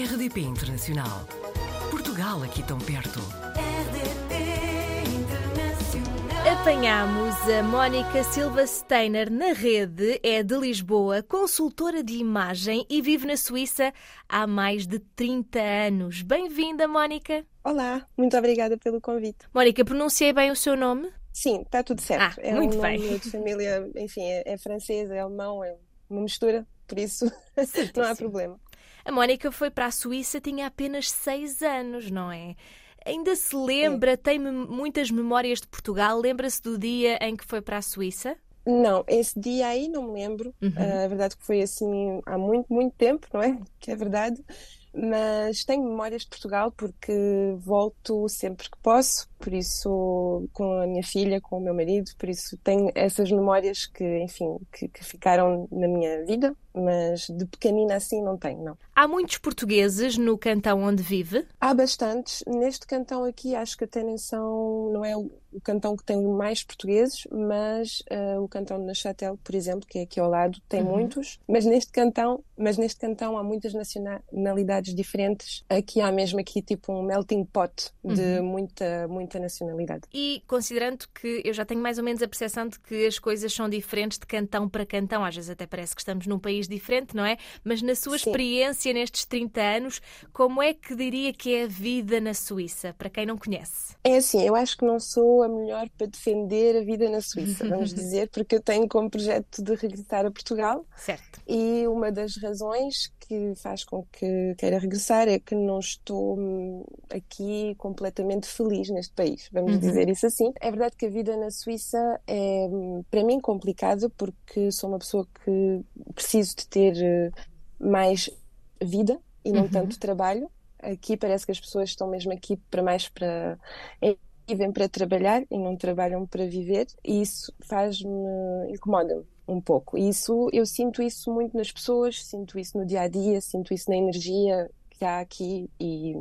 RDP Internacional. Portugal aqui tão perto. RDP Internacional. Apanhamos a Mónica Silva Steiner na rede, é de Lisboa, consultora de imagem e vive na Suíça há mais de 30 anos. Bem-vinda, Mónica. Olá, muito obrigada pelo convite. Mónica, pronunciei bem o seu nome? Sim, está tudo certo. Ah, é muito um nome bem. de família, enfim, é, é francês, é alemão, é uma mistura, por isso não há problema. A Mónica foi para a Suíça, tinha apenas 6 anos, não é? Ainda se lembra, tem mem- muitas memórias de Portugal, lembra-se do dia em que foi para a Suíça? Não, esse dia aí não me lembro. Uhum. Ah, a verdade que foi assim há muito, muito tempo, não é? Que é verdade. Mas tenho memórias de Portugal porque volto sempre que posso, por isso com a minha filha, com o meu marido, por isso tenho essas memórias que, enfim, que, que ficaram na minha vida, mas de pequenina assim não tenho, não. Há muitos portugueses no cantão onde vive? Há bastantes. Neste cantão aqui, acho que até nem são, não é o cantão que tem mais portugueses, mas ah, o cantão de Neuchâtel, por exemplo, que é aqui ao lado, tem Uhum. muitos. Mas neste cantão, mas neste cantão há muitas nacionalidades diferentes. Aqui há mesmo aqui tipo um melting pot de muita, muita nacionalidade. E considerando que eu já tenho mais ou menos a percepção de que as coisas são diferentes de cantão para cantão, às vezes até parece que estamos num país diferente, não é? Mas na sua Sim. experiência nestes 30 anos, como é que diria que é a vida na Suíça, para quem não conhece? É assim, eu acho que não sou a melhor para defender a vida na Suíça, vamos dizer, porque eu tenho como projeto de regressar a Portugal. Certo. E uma das razões que faz com que queira regressar é que não estou hum, aqui completamente feliz neste país, vamos Uhum. dizer isso assim. É verdade que a vida na Suíça é, para mim, complicada porque sou uma pessoa que preciso de ter eh, mais vida e não Uhum. tanto trabalho. Aqui parece que as pessoas estão mesmo aqui para mais para é, vivem para trabalhar e não trabalham para viver, e isso faz-me, incomoda-me um pouco. E isso, eu sinto isso muito nas pessoas, sinto isso no dia a dia, sinto isso na energia que há aqui e,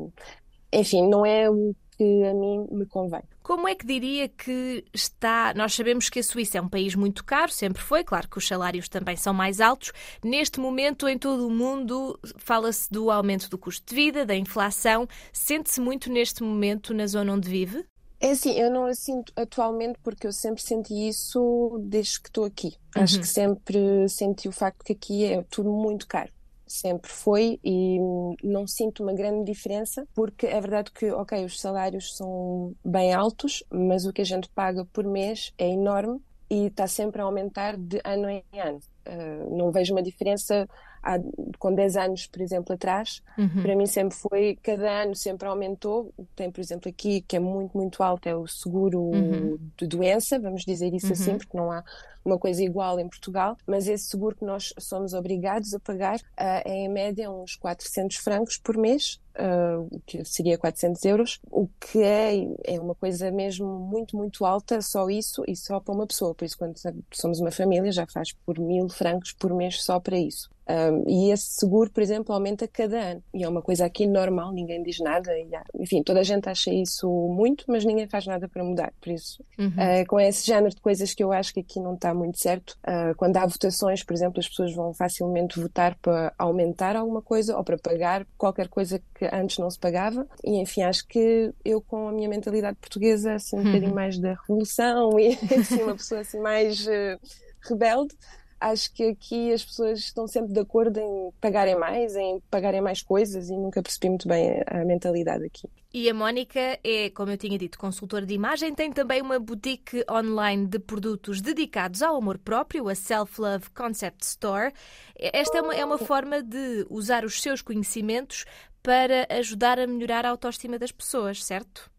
enfim, não é o que a mim me convém. Como é que diria que está? Nós sabemos que a Suíça é um país muito caro, sempre foi, claro que os salários também são mais altos. Neste momento, em todo o mundo, fala-se do aumento do custo de vida, da inflação. Sente-se muito neste momento na zona onde vive? É assim, eu não a sinto atualmente porque eu sempre senti isso desde que estou aqui. Acho Uhum. que sempre senti o facto que aqui é tudo muito caro. Sempre foi e não sinto uma grande diferença porque é verdade que, ok, os salários são bem altos, mas o que a gente paga por mês é enorme e está sempre a aumentar de ano em ano. Ah, não vejo uma diferença há, com 10 anos, por exemplo, atrás. Para mim sempre foi, cada ano sempre aumentou. Tem, por exemplo, aqui que é muito, muito alto, é o seguro Uhum. de doença, vamos dizer isso assim, Uhum. porque não há uma coisa igual em Portugal, mas esse seguro que nós somos obrigados a pagar ah, é em média uns 400 francos por mês, ah, o que seria 400 euros, o que é, é uma coisa mesmo muito, muito alta, só isso e só para uma pessoa. Por isso, quando somos uma família, já faz por mil francos por mês só para isso. Um, e esse seguro, por exemplo, aumenta cada ano. E é uma coisa aqui normal, ninguém diz nada. E há- enfim, toda a gente acha isso muito, mas ninguém faz nada para mudar. Por isso, Uhum. uh, com esse género de coisas que eu acho que aqui não está muito certo, uh, quando há votações, por exemplo, as pessoas vão facilmente votar para aumentar alguma coisa ou para pagar qualquer coisa que antes não se pagava. E enfim, acho que eu, com a minha mentalidade portuguesa, assim, um bocadinho mais da revolução e assim, uma pessoa assim mais uh, rebelde. Acho que aqui as pessoas estão sempre de acordo em pagarem mais, em pagarem mais coisas e nunca percebi muito bem a mentalidade aqui. E a Mónica é, como eu tinha dito, consultora de imagem, tem também uma boutique online de produtos dedicados ao amor próprio, a Self Love Concept Store. Esta é uma, é uma forma de usar os seus conhecimentos para ajudar a melhorar a autoestima das pessoas, certo?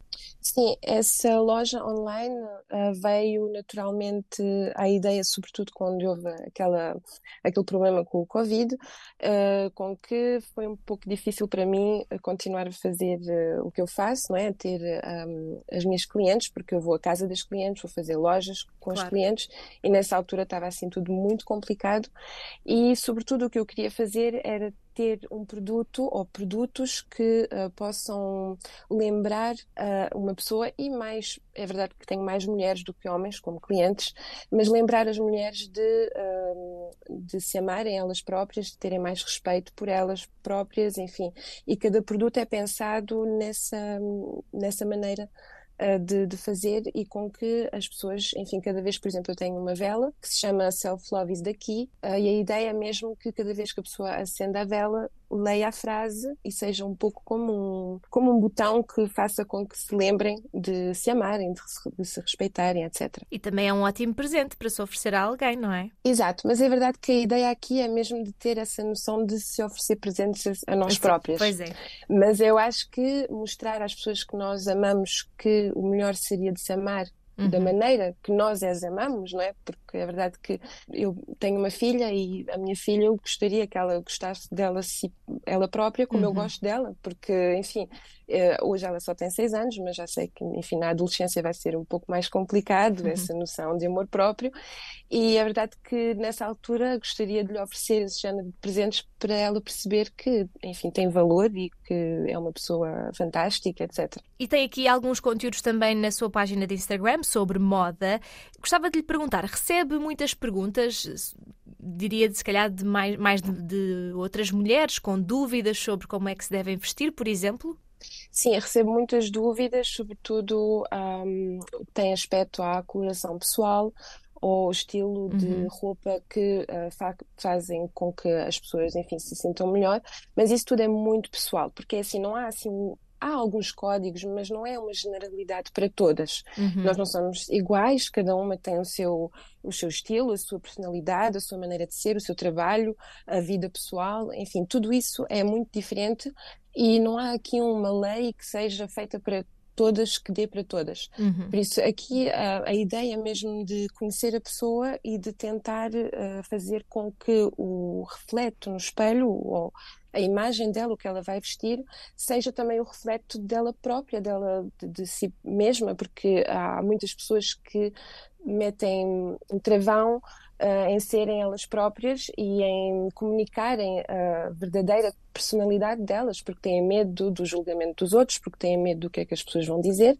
Sim, essa loja online uh, veio naturalmente à ideia, sobretudo quando houve aquela, aquele problema com o Covid, uh, com que foi um pouco difícil para mim continuar a fazer uh, o que eu faço, não é? Ter um, as minhas clientes, porque eu vou à casa das clientes, vou fazer lojas com Claro. os clientes e nessa altura estava assim tudo muito complicado e sobretudo o que eu queria fazer era ter um produto ou produtos que uh, possam lembrar uh, uma pessoa e mais, é verdade que tenho mais mulheres do que homens como clientes, mas lembrar as mulheres de, uh, de se amarem elas próprias, de terem mais respeito por elas próprias, enfim. E cada produto é pensado nessa, nessa maneira de, de, fazer e com que as pessoas, enfim, cada vez, por exemplo, eu tenho uma vela que se chama Self Love is the Key e a ideia é mesmo que cada vez que a pessoa acende a vela, leia a frase e seja um pouco como um, como um botão que faça com que se lembrem de se amarem, de se, de se respeitarem, etc. E também é um ótimo presente para se oferecer a alguém, não é? Exato, mas é verdade que a ideia aqui é mesmo de ter essa noção de se oferecer presentes a nós próprias. Pois é. Mas eu acho que mostrar às pessoas que nós amamos que o melhor seria de se amar uhum. da maneira que nós as amamos, não é? Porque é verdade que eu tenho uma filha e a minha filha eu gostaria que ela gostasse dela si, ela própria como uhum. eu gosto dela, porque, enfim, eh, hoje ela só tem seis anos, mas já sei que, enfim, na adolescência vai ser um pouco mais complicado uhum. essa noção de amor próprio. E é verdade que nessa altura gostaria de lhe oferecer esse género de presentes para ela perceber que, enfim, tem valor e que é uma pessoa fantástica, etc. E tem aqui alguns conteúdos também na sua página de Instagram sobre moda. Gostava de lhe perguntar: recebe muitas perguntas? diria se calhar de mais, mais de, de outras mulheres com dúvidas sobre como é que se devem vestir, por exemplo? Sim, recebo muitas dúvidas, sobretudo um, tem aspecto à coloração pessoal ou o estilo de uhum. roupa que uh, fa fazem com que as pessoas, enfim, se sintam melhor, mas isso tudo é muito pessoal, porque assim, não há assim há alguns códigos, mas não é uma generalidade para todas. Uhum. Nós não somos iguais, cada uma tem o seu, o seu estilo, a sua personalidade, a sua maneira de ser, o seu trabalho, a vida pessoal, enfim, tudo isso é muito diferente e não há aqui uma lei que seja feita para todas, que dê para todas. Uhum. Por isso, aqui a, a, ideia mesmo de conhecer a pessoa e de tentar uh, fazer com que o reflete no espelho ou a imagem dela, o que ela vai vestir, seja também o reflexo dela própria, dela de, de si mesma, porque há muitas pessoas que metem um travão uh, em serem elas próprias e em comunicarem a verdadeira personalidade delas, porque têm medo do julgamento dos outros, porque têm medo do que é que as pessoas vão dizer.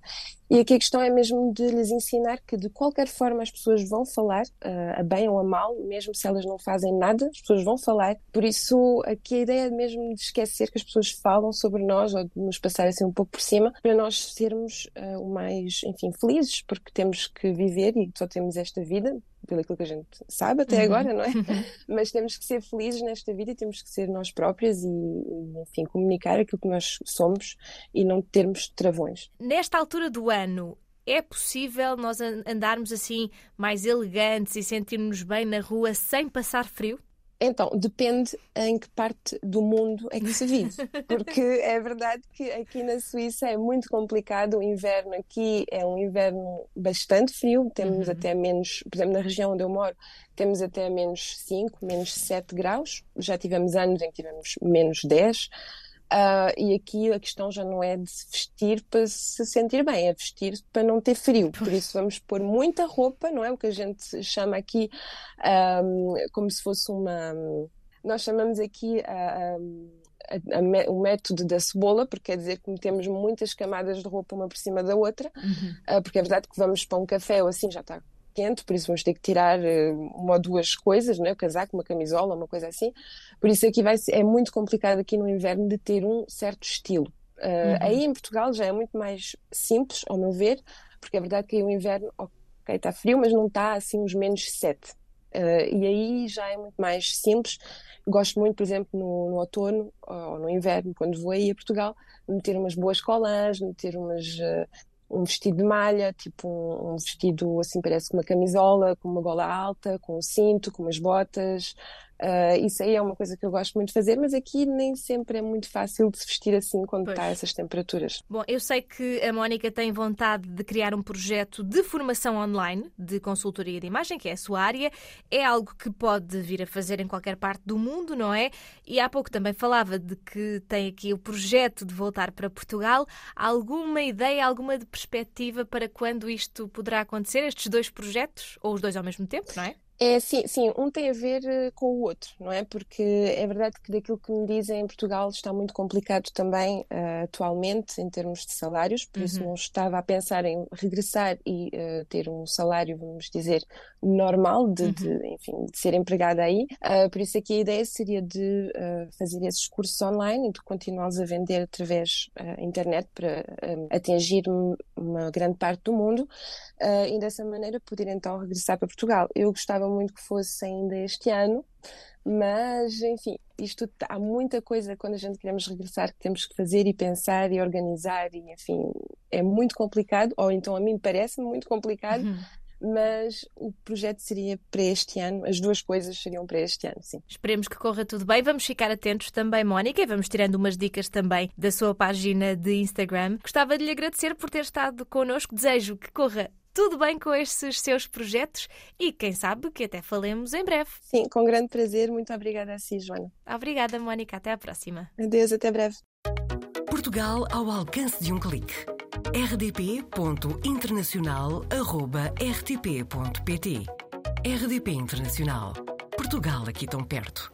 E aqui a questão é mesmo de lhes ensinar que de qualquer forma as pessoas vão falar, uh, a bem ou a mal, mesmo se elas não fazem nada, as pessoas vão falar. Por isso, aqui a ideia é mesmo de esquecer que as pessoas falam sobre nós ou de nos passar assim um pouco por cima, para nós sermos uh, o mais, enfim, felizes, porque temos que viver e só temos esta vida, pelo que a gente sabe até uhum. agora, não é? Mas temos que ser felizes nesta vida e temos que ser nós próprias e, e, enfim, comunicar aquilo que nós somos e não termos travões. Nesta altura do ano, é possível nós andarmos assim mais elegantes e sentirmos bem na rua sem passar frio? Então, depende em que parte do mundo é que se vive. Porque é verdade que aqui na Suíça é muito complicado. O inverno aqui é um inverno bastante frio. Temos uhum. até menos, por exemplo, na região onde eu moro, temos até menos 5, menos 7 graus. Já tivemos anos em que tivemos menos 10. Uh, e aqui a questão já não é de se vestir para se sentir bem, é vestir para não ter frio. Por isso vamos pôr muita roupa, não é? O que a gente chama aqui um, como se fosse uma. Nós chamamos aqui a, a, o método da cebola, porque quer dizer que metemos muitas camadas de roupa uma por cima da outra, uhum. uh, porque é verdade que vamos para um café ou assim já está quente, por isso vamos ter que tirar uh, uma ou duas coisas, né? o casaco, uma camisola, uma coisa assim. Por isso aqui vai ser, é muito complicado aqui no inverno de ter um certo estilo. Uh, uhum. Aí em Portugal já é muito mais simples, ao meu ver, porque é verdade que aí o inverno, ok, está frio, mas não está assim uns menos 7. Uh, e aí já é muito mais simples. Gosto muito, por exemplo, no, no, outono ou no inverno, quando vou aí a Portugal, de meter umas boas colãs, meter umas, uh, um vestido de malha, tipo um, um, vestido assim, parece com uma camisola, com uma gola alta, com um cinto, com umas botas, Uh, isso aí é uma coisa que eu gosto muito de fazer, mas aqui nem sempre é muito fácil de se vestir assim quando pois. está a essas temperaturas. Bom, eu sei que a Mónica tem vontade de criar um projeto de formação online de consultoria de imagem, que é a sua área. É algo que pode vir a fazer em qualquer parte do mundo, não é? E há pouco também falava de que tem aqui o projeto de voltar para Portugal. Alguma ideia, alguma perspectiva para quando isto poderá acontecer, estes dois projetos? Ou os dois ao mesmo tempo, não é? É sim, sim, um tem a ver eh, com o outro, não é? Porque é verdade que daquilo que me dizem em Portugal está muito complicado também uh, atualmente em termos de salários, por uhum. isso não estava a pensar em regressar e uh, ter um salário, vamos dizer, normal de, uhum. de enfim, de ser empregada aí. Uh, por isso aqui a ideia seria de fazer esses cursos online e de continuá-los a vender através da internet para atingir uma grande parte do mundo e dessa maneira poder então regressar para Portugal. Eu gostava muito que fosse ainda este ano, mas enfim, isto há muita coisa quando a gente queremos regressar que temos que fazer e pensar e organizar e enfim, é muito complicado, ou então a mim parece muito complicado. Uhum mas o projeto seria para este ano, as duas coisas seriam para este ano, sim. Esperemos que corra tudo bem. Vamos ficar atentos também, Mónica, e vamos tirando umas dicas também da sua página de Instagram. Gostava de lhe agradecer por ter estado connosco. Desejo que corra tudo bem com estes seus projetos e quem sabe que até falemos em breve. Sim, com grande prazer. Muito obrigada a si, Joana. Obrigada, Mónica. Até à próxima. Adeus, até breve. Portugal ao alcance de um clique. rdp.internacional.rtp.pt RDP Internacional. Portugal aqui tão perto.